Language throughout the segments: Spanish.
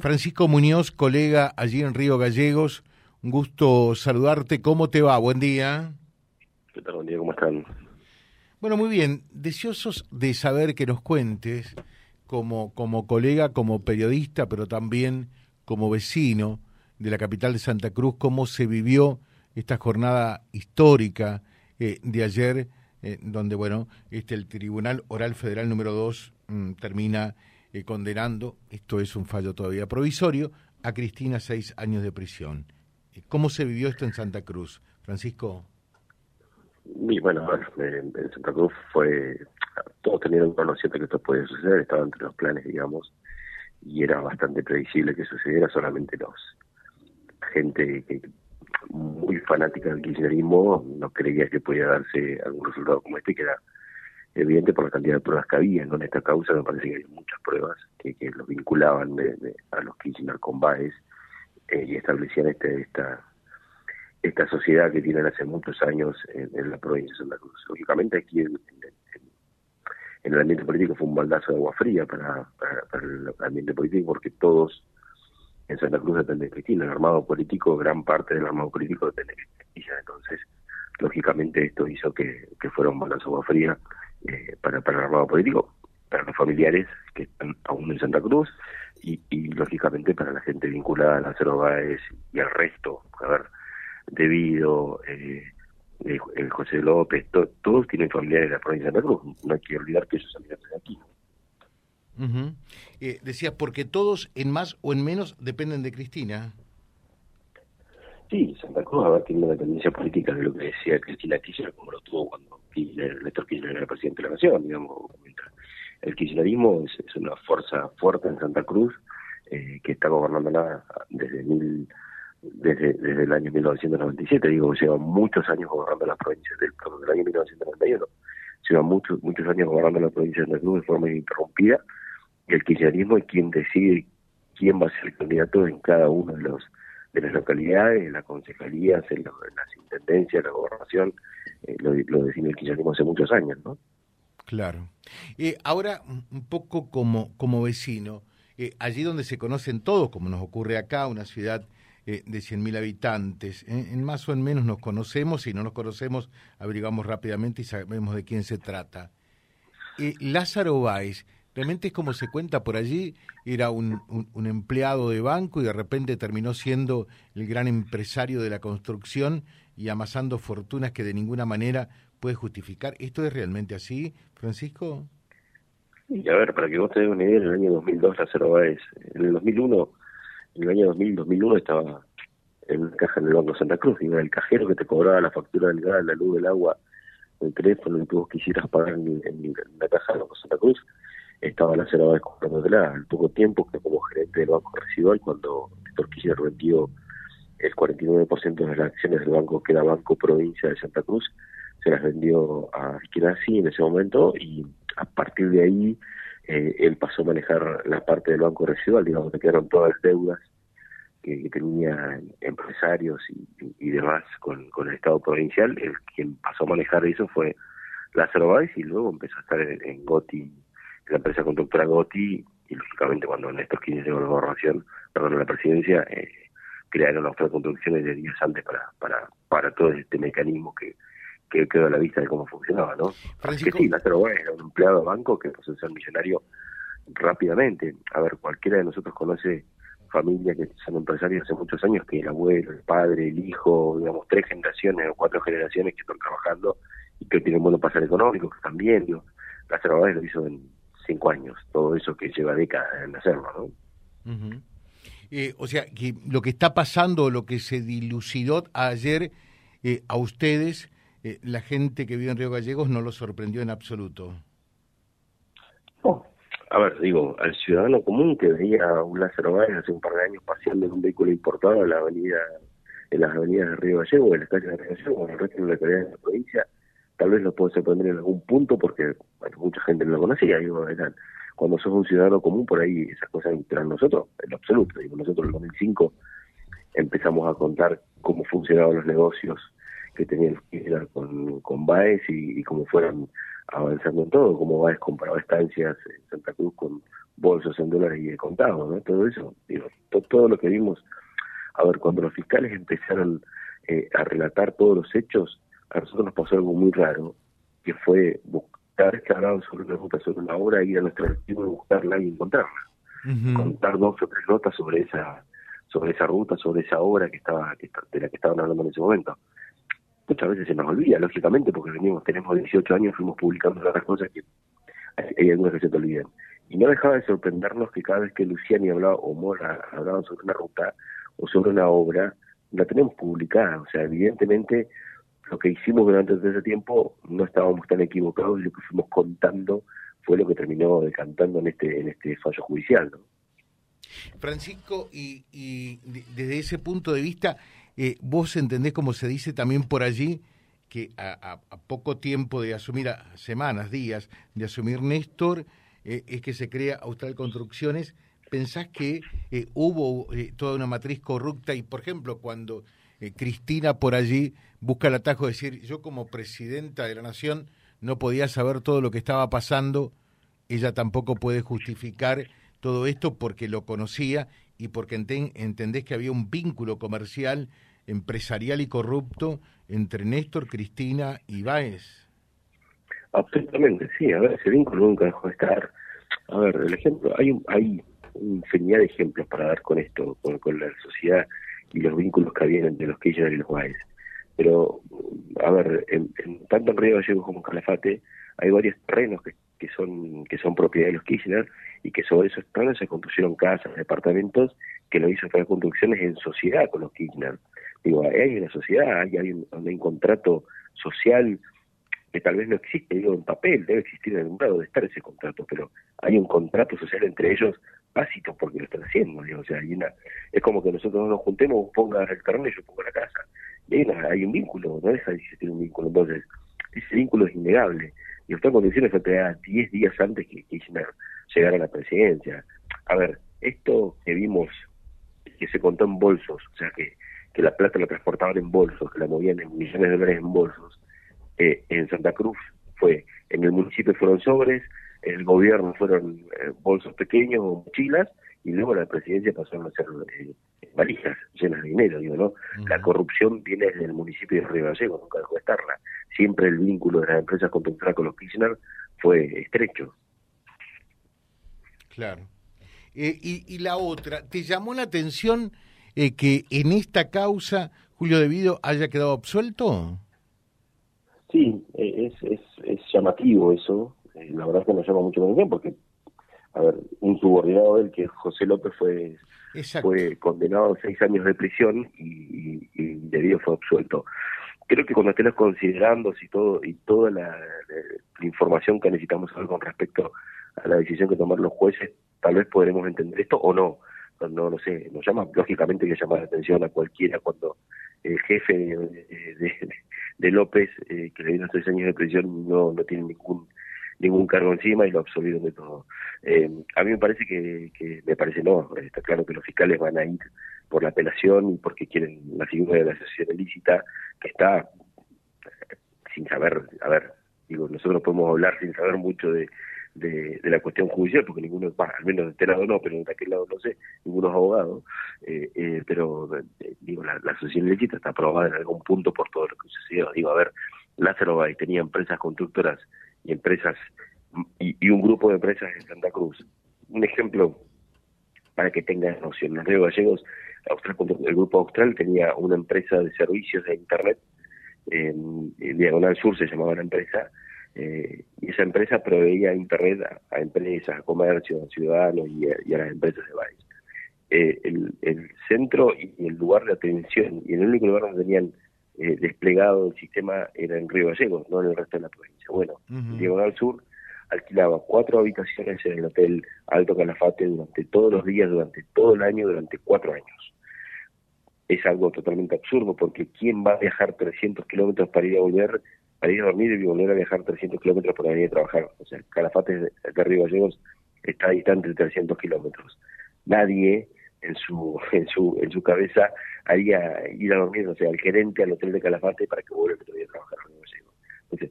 Francisco Muñoz, colega allí en Río Gallegos, un gusto saludarte. ¿Cómo te va? Buen día. ¿Qué tal? Buen día, ¿cómo están? Bueno, muy bien. Deseosos de saber que nos cuentes, como, como colega, como periodista, pero también como vecino de la capital de Santa Cruz, cómo se vivió esta jornada histórica eh, de ayer, eh, donde, bueno, este, el Tribunal Oral Federal número 2 mm, termina eh, condenando, esto es un fallo todavía provisorio, a Cristina seis años de prisión. Eh, ¿Cómo se vivió esto en Santa Cruz, Francisco? Y bueno, en Santa Cruz fue, todos tenían conocimiento que esto podía suceder, estaba entre los planes, digamos, y era bastante previsible que sucediera, solamente los gente que muy fanática del kirchnerismo no creía que podía darse algún resultado como este, que era evidente por la cantidad de pruebas que había. En esta causa me parece que hay muchas pruebas que, que los vinculaban a los Kirchner con eh, y establecían este, esta esta sociedad que tienen hace muchos años en, la provincia de Santa Cruz. Lógicamente aquí en, el ambiente político fue un baldazo de agua fría para, para, el ambiente político porque todos en Santa Cruz depende de Cristina. El armado político, gran parte del armado político depende de Cristina. Entonces, lógicamente esto hizo que, que fuera un baldazo de agua fría eh, para, para el armado político, para los familiares que están aún en Santa Cruz y, lógicamente para la gente vinculada a Lázaro Báez y al resto, a ver, debido eh, el, José López, todos tienen familiares de la provincia de Santa Cruz, no hay que olvidar que ellos salieron de aquí. eh, decía, porque todos en más o en menos dependen de Cristina. Sí, Santa Cruz, tiene una dependencia política de lo que decía Cristina Kirchner, como lo tuvo cuando Kirchner, Néstor Kirchner era presidente de la Nación, digamos. El kirchnerismo es, una fuerza fuerte en Santa Cruz eh, que está gobernándola desde mil, desde, el año 1997, digo, lleva muchos años gobernando las provincias del, del año 1991. Lleva muchos muchos años gobernando la provincia de Santa Cruz de forma ininterrumpida y el kirchnerismo es quien decide quién va a ser el candidato en cada uno de los de las localidades, en las concejalías, en, las intendencias, la gobernación, eh, lo, lo define el kirchnerismo hace muchos años, ¿no? Claro. Eh, ahora, un poco como, como vecino, eh, allí donde se conocen todos, como nos ocurre acá, una ciudad eh, de 100.000 habitantes, en más o en menos nos conocemos, y no nos conocemos, averiguamos rápidamente y sabemos de quién se trata. Lázaro Báez, realmente es como se cuenta por allí, era un, un, empleado de banco y de repente terminó siendo el gran empresario de la construcción y amasando fortunas que de ninguna manera puede justificar. ¿Esto es realmente así, Francisco? Y a ver, para que vos te des una idea, en el año 2002 la Cero en el 2001, en el año 2000, 2001 estaba en una caja en el Banco Santa Cruz, y era el cajero que te cobraba la factura del gas, la luz, del agua, el teléfono, lo que vos quisieras pagar en, la caja del Banco Santa Cruz, estaba la Cero Báez comprándotela al poco tiempo que como gerente del Banco Residual, cuando Néstor Kirchner vendió el 49% de las acciones del banco que era Banco Provincia de Santa Cruz, se las vendió a así en ese momento y a partir de ahí eh, él pasó a manejar la parte del banco residual, digamos, que quedaron todas las deudas que, tenían empresarios y, demás con, el Estado provincial, el quien pasó a manejar eso fue Lázaro Báez y luego empezó a estar en, Goti, en la empresa conductora Goti, y lógicamente cuando Néstor Kirchner llegó a la gobernación, perdón, a la presidencia, eh, crearon las construcciones de días antes para, para, para todo este mecanismo que, que quedó a la vista de cómo funcionaba, ¿no? Francisco... Que sí, Lázaro Báez era un empleado de banco que pasó a ser millonario rápidamente. A ver, cualquiera de nosotros conoce familias que son empresarios hace muchos años, que el abuelo, el padre, el hijo, digamos, tres generaciones o cuatro generaciones que están trabajando y que tienen buenos pasar económicos, que están bien, digo, Lázaro Báez lo hizo en cinco años, todo eso que lleva décadas en hacerlo, ¿no? eh, o sea, que lo que está pasando, lo que se dilucidó ayer eh, a ustedes, eh, la gente que vive en Río Gallegos no lo sorprendió en absoluto. A ver, digo, al ciudadano común que veía a un Lázaro Báez hace un par de años paseando en un vehículo importado en la avenida, en las avenidas de Río Gallegos, en las calles de Río Gallegos, en el resto de la localidades de la provincia, tal vez lo puede sorprender en algún punto porque mucha gente no lo conocía, digo, cuando sos un ciudadano común por ahí esas cosas entran nosotros, en lo absoluto, digo, nosotros en el 2005 empezamos a contar cómo funcionaban los negocios que tenía el con, con Baez y, cómo fueron avanzando en todo, como Baez comparaba estancias en Santa Cruz con bolsos en dólares y de contado, ¿no? Todo eso, digo, todo lo que vimos. A ver, cuando los fiscales empezaron eh, a relatar todos los hechos, a nosotros nos pasó algo muy raro, que fue buscar que hablaban sobre una ruta, sobre una obra, ir a nuestro archivo y buscarla y encontrarla. Contar dos o tres notas sobre esa sobre esa ruta, sobre esa obra que estaba de la que estaban hablando en ese momento. Muchas veces se nos olvida, lógicamente, porque venimos, tenemos 18 años, fuimos publicando otras cosas que hay algunas que se te olvidan. Y no dejaba de sorprendernos que cada vez que Luciani hablaba o Mora hablaban sobre una ruta o sobre una obra, la tenemos publicada. O sea, evidentemente lo que hicimos durante ese tiempo no estábamos tan equivocados y lo que fuimos contando fue lo que terminó decantando en este en este fallo judicial. Francisco, y, desde ese punto de vista, eh, vos entendés, como se dice también por allí, que a, poco tiempo de asumir, a semanas, días, de asumir Néstor, eh, es que se crea Austral Construcciones. ¿Pensás que eh, hubo toda una matriz corrupta y, por ejemplo, cuando Cristina por allí busca el atajo de decir, yo como presidenta de la Nación no podía saber todo lo que estaba pasando, ella tampoco puede justificar todo esto porque lo conocía y porque entendés que había un vínculo comercial, empresarial y corrupto entre Néstor, Cristina y Báez. Absolutamente, sí, a ver, ese vínculo nunca dejó de estar. A ver, el ejemplo, hay, un, hay infinidad de ejemplos para dar con esto, con, la sociedad y los vínculos que había entre los Kirchner y los Báez. Pero, a ver, en, tanto en Río Gallegos como en Calafate hay varios terrenos que son que son propiedad de los Kirchner y que sobre esos planos se construyeron casas, departamentos, que lo hizo para construcciones en sociedad con los Kirchner. Digo, hay una sociedad, hay, un, contrato social que tal vez no existe, digo, en papel, debe existir en algún grado de estar ese contrato, pero hay un contrato social entre ellos básico porque lo están haciendo, digo, o sea, hay una, es como que nosotros nos juntemos, ponga el carnet y yo pongo la casa. Hay, un vínculo, no deja de existir un vínculo, entonces ese vínculo es innegable. Y está en condiciones a 10 días antes que Kirchner llegara a la presidencia. A ver, esto que vimos, que se contó en bolsos, o sea, que, que la plata la transportaban en bolsos, que la movían en millones de dólares en bolsos, eh, en Santa Cruz fue, en el municipio fueron sobres, en el gobierno fueron eh, bolsos pequeños o mochilas, y luego la presidencia pasaron a ser eh, valijas llenas de dinero, digo, ¿no? La corrupción viene desde el municipio de Río Gallego, nunca dejó de estarla. Siempre el vínculo de las empresas con con los Kirchner fue estrecho. Claro. Eh, y, la otra, ¿te llamó la atención eh, que en esta causa Julio Devido haya quedado absuelto? Sí, es, es, es llamativo eso. la verdad es que nos llama mucho la atención porque a ver, un subordinado del que José López fue fue condenado a seis años de prisión y, debido fue absuelto. Creo que cuando estemos considerando si todo y toda la, información que necesitamos saber con respecto a la decisión que tomaron los jueces, tal vez podremos entender esto o no. No, no sé, nos llama lógicamente que llama la atención a cualquiera cuando el jefe de, de, López, eh, que le dieron seis años de prisión, no, no tiene ningún ningún cargo encima y lo absolvieron de todo. Eh, a mí me parece que, que, me parece no, está claro que los fiscales van a ir por la apelación y porque quieren la figura de la asociación ilícita que está sin saber, a ver, digo, nosotros podemos hablar sin saber mucho de, de, la cuestión judicial, porque ninguno, al menos de este lado no, pero de aquel lado no sé, ninguno es abogado, eh, eh, pero eh, digo, la, la, asociación ilícita está aprobada en algún punto por todo lo que sucedió. Digo, a ver, Lázaro Bay tenía empresas constructoras y empresas y, un grupo de empresas en Santa Cruz. Un ejemplo para que tengan noción. Los Río Gallegos, el grupo Austral tenía una empresa de servicios de Internet, en, Diagonal Sur se llamaba la empresa, eh, y esa empresa proveía Internet a, empresas, a comercios, a ciudadanos y a, las empresas de país. Eh, el, el, centro y el lugar de atención, y el único lugar donde tenían eh, desplegado el sistema era en Río Gallegos, no en el resto de la provincia. Bueno, Diagonal Sur alquilaba cuatro habitaciones en el Hotel Alto Calafate durante todos los días, durante todo el año, durante cuatro años. Es algo totalmente absurdo porque ¿quién va a viajar 300 kilómetros para ir a volver, para ir a dormir y volver a viajar 300 kilómetros para venir a trabajar? O sea, Calafate de Río Gallegos está distante de 300 kilómetros. Nadie en su, en su, en su cabeza haría ir a dormir, o sea, al gerente al hotel de Calafate para que vuelva a trabajar en Entonces,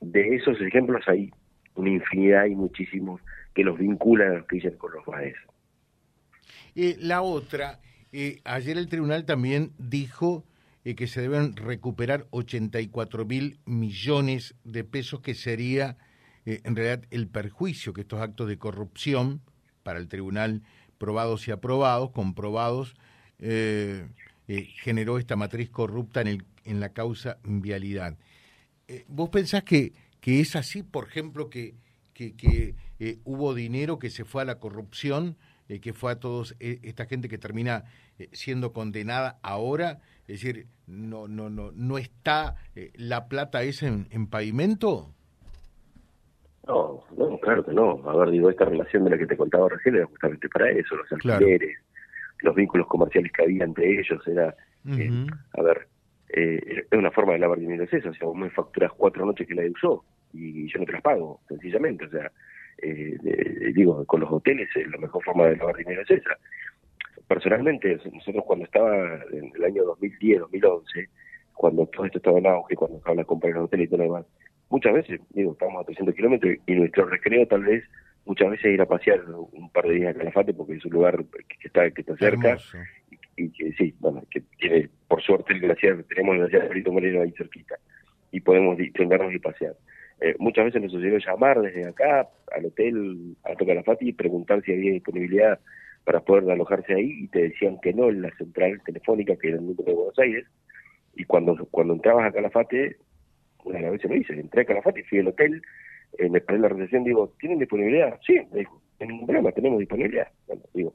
de esos ejemplos hay una infinidad y muchísimos que los vinculan a los Kirchner con los Baez. Eh, la otra, eh, ayer el tribunal también dijo eh, que se deben recuperar 84 mil millones de pesos, que sería en realidad el perjuicio que estos actos de corrupción para el tribunal probados y aprobados, comprobados, generó esta matriz corrupta en, el, en la causa vialidad. ¿Vos pensás que, que es así, por ejemplo, que, que, hubo dinero que se fue a la corrupción? Eh, que fue a todos eh, esta gente que termina eh, siendo condenada ahora, es decir, no no no no está la plata esa en, pavimento. No, no, claro que no. A ver, digo, esta relación de la que te contaba recién era justamente para eso, los alquileres, los vínculos comerciales que había entre ellos, era, a ver, es una forma de lavar dinero es eso, o sea, vos me facturas cuatro noches que la usó y yo no te las pago, sencillamente, o sea, eh, digo, con los hoteles eh, la mejor forma de lavar dinero es esa. Personalmente, nosotros cuando estaba en el año 2010, 2011, cuando todo esto estaba en auge, cuando estaba la compra de los hoteles y todo lo demás, muchas veces, digo, estábamos a 300 kilómetros y nuestro recreo tal vez muchas veces ir a pasear un par de días a Calafate porque es un lugar que está que está cerca y, que sí, bueno, que tiene por suerte el glaciar, tenemos el glaciar de Perito Moreno ahí cerquita y podemos sentarnos y pasear. Eh, muchas veces nos sucedió llamar desde acá al hotel Alto Calafati y preguntar si había disponibilidad para poder alojarse ahí y te decían que no en la central telefónica que era el número de Buenos Aires y cuando cuando entrabas a Calafate una de las veces lo hice, entré a Calafate, fui al hotel, eh, me paré en la recepción, digo, ¿tienen disponibilidad? Sí, me dijo, no ningún problema, tenemos disponibilidad. Bueno, digo,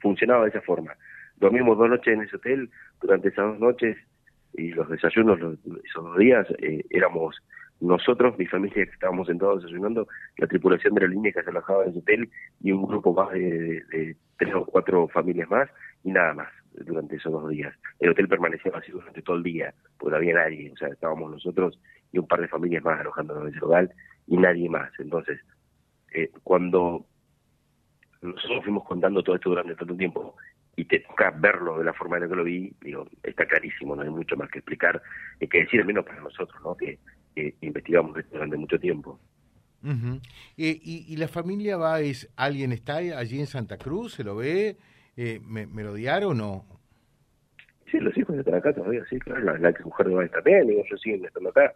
funcionaba de esa forma. Dormimos dos noches en ese hotel, durante esas dos noches y los desayunos, los, esos dos días, eh, éramos nosotros, mi familia que estábamos sentados desayunando, la tripulación de la línea que se alojaba en ese hotel y un grupo más de, tres o cuatro familias más y nada más durante esos dos días. El hotel permanecía vacío durante todo el día, porque no había nadie, o sea, estábamos nosotros y un par de familias más alojándonos en ese hogar y nadie más. Entonces, eh, cuando nosotros fuimos contando todo esto durante tanto tiempo y te toca verlo de la forma en la que lo vi, digo, está clarísimo, no hay mucho más que explicar, y que decir, al menos para nosotros, ¿no? Que investigamos durante mucho tiempo. Eh, y, la familia va, es alguien está allí en Santa Cruz? ¿Se lo ve? Eh, ¿me, ¿Me lo diaron o no? Sí, los hijos están acá todavía, sí, claro. La, la mujer de Báez también, ellos siguen estando acá.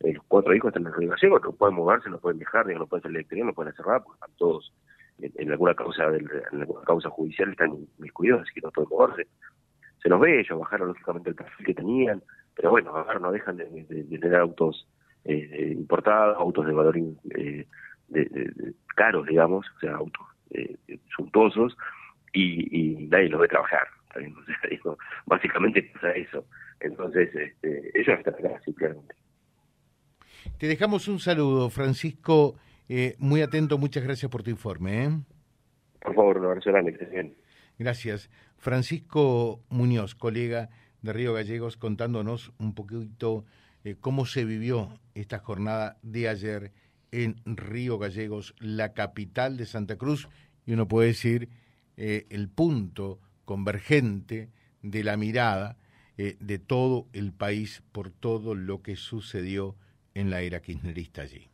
Eh, los cuatro hijos están en Río Gallego, no pueden moverse, no pueden viajar, no pueden salir del exterior, no pueden hacer nada, porque están todos en, alguna causa del, en alguna causa judicial, están mis cuidados, así que no pueden moverse. Se los ve, ellos bajaron lógicamente el perfil que tenían, pero bueno, ver, no dejan de tener autos eh, importados, autos de valor eh, de, caros, digamos, o sea, autos eh, suntuosos, y, nadie los ve trabajar. básicamente pasa eso. Entonces, este, ellos están acá, simplemente. Te dejamos un saludo, Francisco. Eh, muy atento, muchas gracias por tu informe. ¿eh? Por favor, grande, que bien. Gracias. Francisco Muñoz, colega de Río Gallegos, contándonos un poquito eh, cómo se vivió esta jornada de ayer en Río Gallegos, la capital de Santa Cruz, y uno puede decir eh, el punto convergente de la mirada de todo el país por todo lo que sucedió en la era kirchnerista allí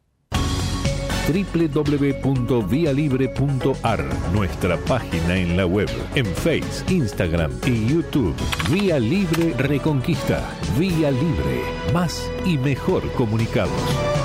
www.vialibre.ar, nuestra página en la web, en Face, Instagram y YouTube. Vía Libre Reconquista. Vía Libre. Más y mejor comunicados.